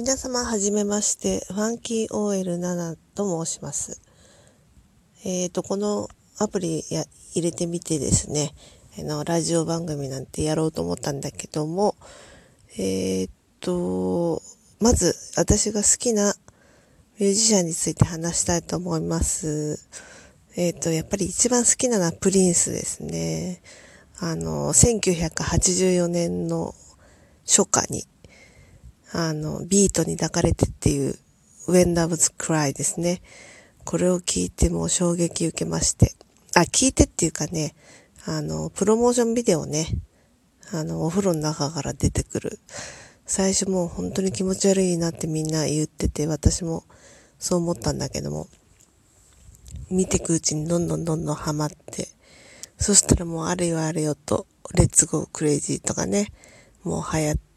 皆様はじめまして、ファンキー OL7 と申します。えっ、ー、と、このアプリや入れてみてですね、あの、ラジオ番組なんてやろうと思ったんだけども、えっ、ー、と、まず私が好きなミュージシャンについて話したいと思います。えっ、ー、と、やっぱり一番好きなのはプリンスですね。あの、1984年の初夏にあの、ビートに抱かれてっていう、When Love's Cry ですね。これを聞いても衝撃受けまして。あ、聞いてっていうかね、あの、プロモーションビデオね、あの、お風呂の中から出てくる。最初もう本当に気持ち悪いなってみんな言ってて、私もそう思ったんだけども、見てくうちにどんどんどんどんハマって、そしたらもうあれよあれよと、 Let's Go Crazy とかね、もう流行って、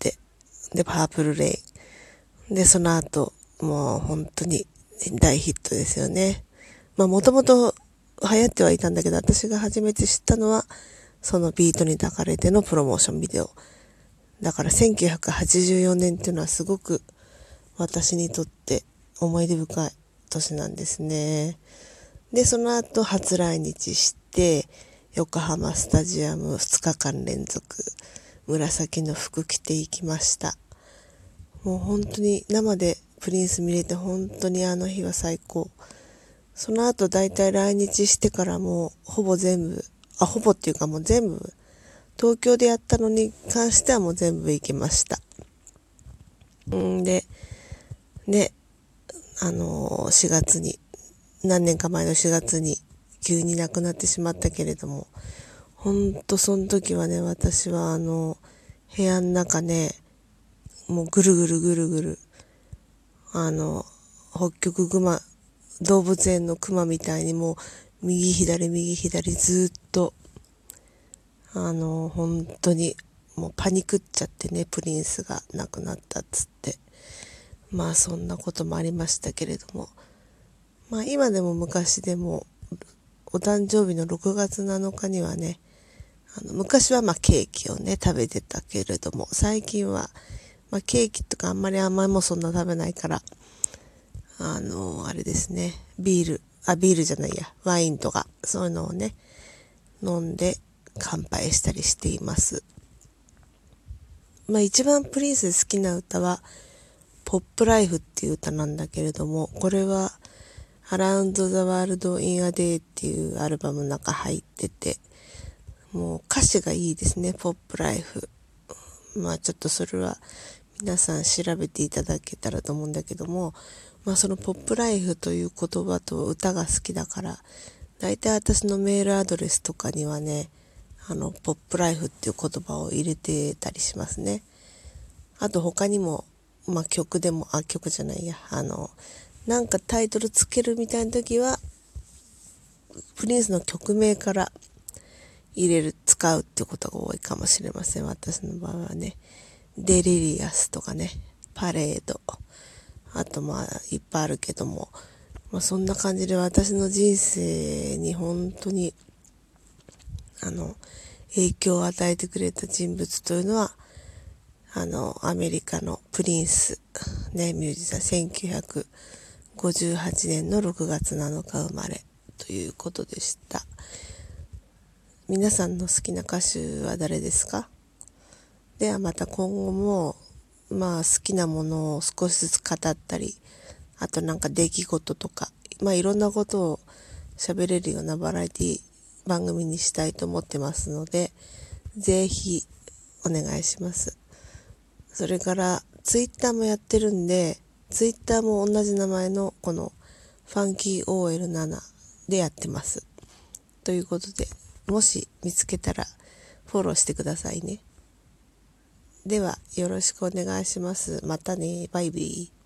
で、 Purple Rain。で、その後、もう本当に大ヒットですよね。まあもともと流行ってはいたんだけど、私が初めて知ったのは、そのビートに抱かれてのプロモーションビデオ。だから1984年っていうのはすごく私にとって思い出深い年なんですね。で、その後初来日して、横浜スタジアム2日間連続、紫の服着ていきました。もう本当に生でプリンス見れて本当にあの日は最高。その後大体来日してからもうほぼ全部、あ、ほぼっていうかもう全部、東京でやったのに関してはもう全部行きました。んで、で、あのー、4月に、何年か前の4月に急に亡くなってしまったけれども、ほんとその時はね、私はあの、部屋の中ね、もうぐるぐるぐるぐる、あの、北極熊、動物園の熊みたいにもう、右左右左ずっと、あの、本当に、もうパニクっちゃってね、プリンスが亡くなったっつって。まあそんなこともありましたけれども。まあ今でも昔でも、お誕生日の6月7日にはね、あの昔はまあケーキをね、食べてたけれども、最近はまあ、ケーキとかあんまり甘いもそんな食べないから、あの、あれですね、ビール、あ、ビールじゃないや、ワインとか、そういうのをね、飲んで乾杯したりしています。まあ一番プリンスで好きな歌は、ポップライフっていう歌なんだけれども、これは、Around the World in a Day っていうアルバムの中入ってて、もう歌詞がいいですね、ポップライフ。まあちょっとそれは皆さん調べていただけたらと思うんだけども、まあそのポップライフという言葉と歌が好きだから、大体私のメールアドレスとかにはね、あの、ポップライフっていう言葉を入れてたりしますね。あと他にも、まあ曲でも、あ、曲じゃないや、あの、なんかタイトルつけるみたいな時は、プリンスの曲名から入れる、使うってことが多いかもしれません。私の場合はね。デリリアスとかね、パレード、あとまあいっぱいあるけども、まあそんな感じで私の人生に本当に、あの、影響を与えてくれた人物というのは、あの、アメリカのプリンス、ね、ミュージシャン、1958年の6月7日生まれということでした。皆さんの好きな歌手は誰ですか？ではまた今後も、まあ好きなものを少しずつ語ったり、あとなんか出来事とか、まあいろんなことを喋れるようなバラエティ番組にしたいと思ってますので、ぜひお願いします。それからツイッターもやってるんで、ツイッターも同じ名前のこのファンキー OL7 でやってます。ということで、もし見つけたらフォローしてくださいね。では、よろしくお願いします。またね。バイビー。